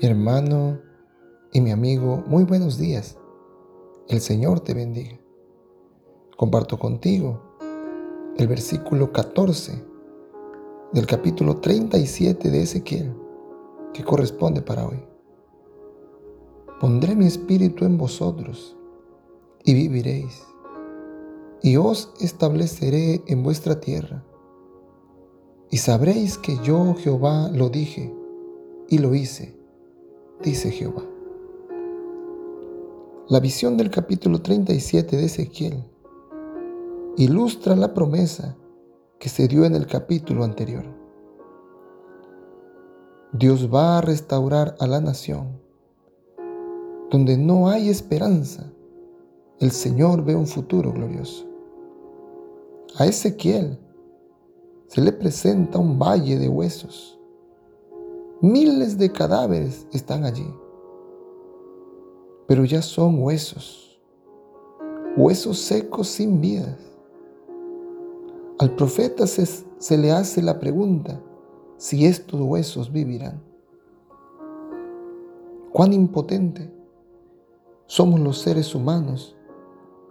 Mi hermano y mi amigo, muy buenos días. El Señor te bendiga. Comparto contigo el versículo 14 del capítulo 37 de Ezequiel, que corresponde para hoy. Pondré mi espíritu en vosotros y viviréis, y os estableceré en vuestra tierra, y sabréis que yo Jehová lo dije y lo hice dice Jehová. La visión del capítulo 37 de Ezequiel ilustra la promesa que se dio en el capítulo anterior. Dios va a restaurar a la nación. Donde no hay esperanza, el Señor ve un futuro glorioso. A Ezequiel se le presenta un valle de huesos Miles de cadáveres están allí, pero ya son huesos, huesos secos sin vidas. Al profeta se, le hace la pregunta si estos huesos vivirán. Cuán impotente somos los seres humanos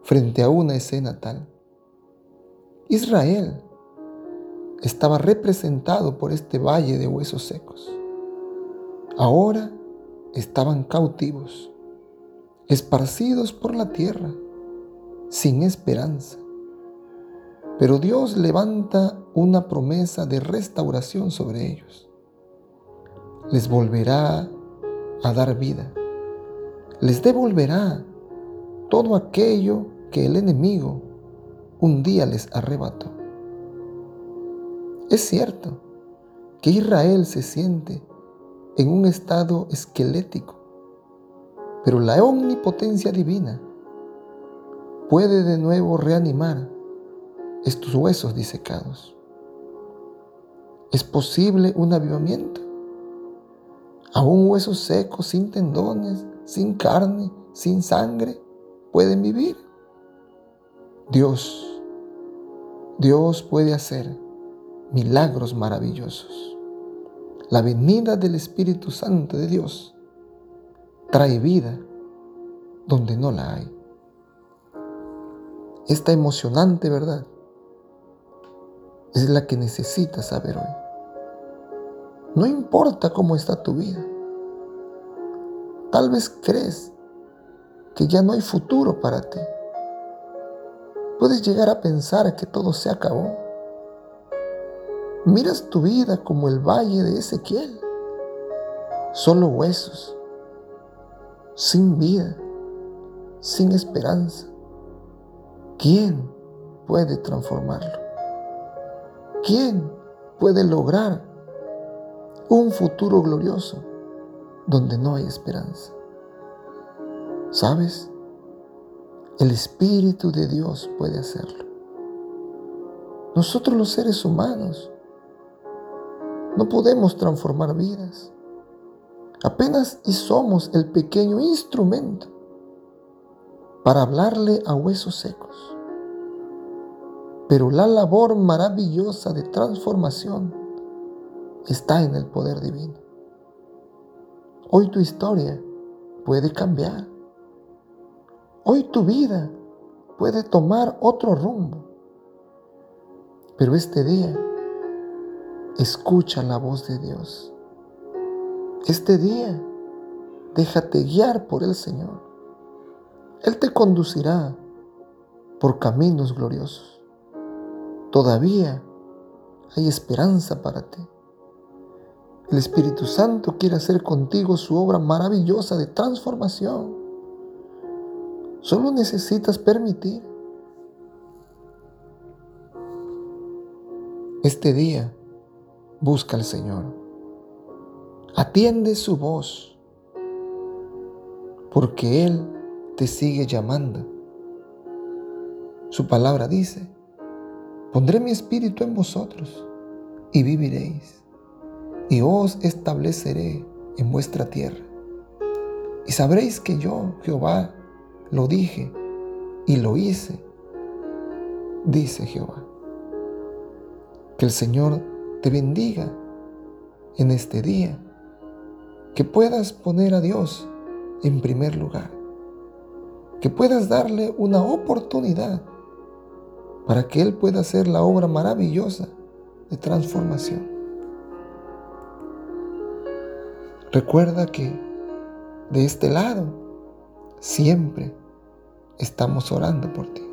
frente a una escena tal. Israel estaba representado por este valle de huesos secos. Ahora estaban cautivos, esparcidos por la tierra, sin esperanza. Pero Dios levanta una promesa de restauración sobre ellos. Les volverá a dar vida. Les devolverá todo aquello que el enemigo un día les arrebató. Es cierto que Israel se siente en un estado esquelético, pero la omnipotencia divina puede de nuevo reanimar estos huesos disecados. ¿Es posible un avivamiento? Aún huesos secos, sin tendones, sin carne, sin sangre, pueden vivir. Dios, Dios puede hacer milagros maravillosos. La venida del Espíritu Santo de Dios trae vida donde no la hay. Esta emocionante verdad es la que necesitas saber hoy. No importa cómo está tu vida. Tal vez crees que ya no hay futuro para ti. Puedes llegar a pensar que todo se acabó Miras tu vida como el valle de Ezequiel, solo huesos, sin vida, sin esperanza. ¿Quién puede transformarlo? ¿Quién puede lograr un futuro glorioso donde no hay esperanza? ¿Sabes? El Espíritu de Dios puede hacerlo. Nosotros los seres humanos no podemos transformar vidas. Apenas y somos el pequeño instrumento para hablarle a huesos secos. Pero la labor maravillosa de transformación está en el poder divino. Hoy tu historia puede cambiar. Hoy tu vida puede tomar otro rumbo. Pero este día Escucha la voz de Dios. Este día, déjate guiar por el Señor. Él te conducirá por caminos gloriosos. Todavía hay esperanza para ti. El Espíritu Santo quiere hacer contigo su obra maravillosa de transformación. Solo necesitas permitir. Este día, Busca al Señor. Atiende su voz, porque Él te sigue llamando. Su palabra dice, pondré mi espíritu en vosotros y viviréis, y os estableceré en vuestra tierra. Y sabréis que yo, Jehová, lo dije y lo hice, dice Jehová. Que el Señor te bendiga en este día. que puedas poner a Dios en primer lugar, que puedas darle una oportunidad para que Él pueda hacer la obra maravillosa de transformación. Recuerda que de este lado siempre estamos orando por ti.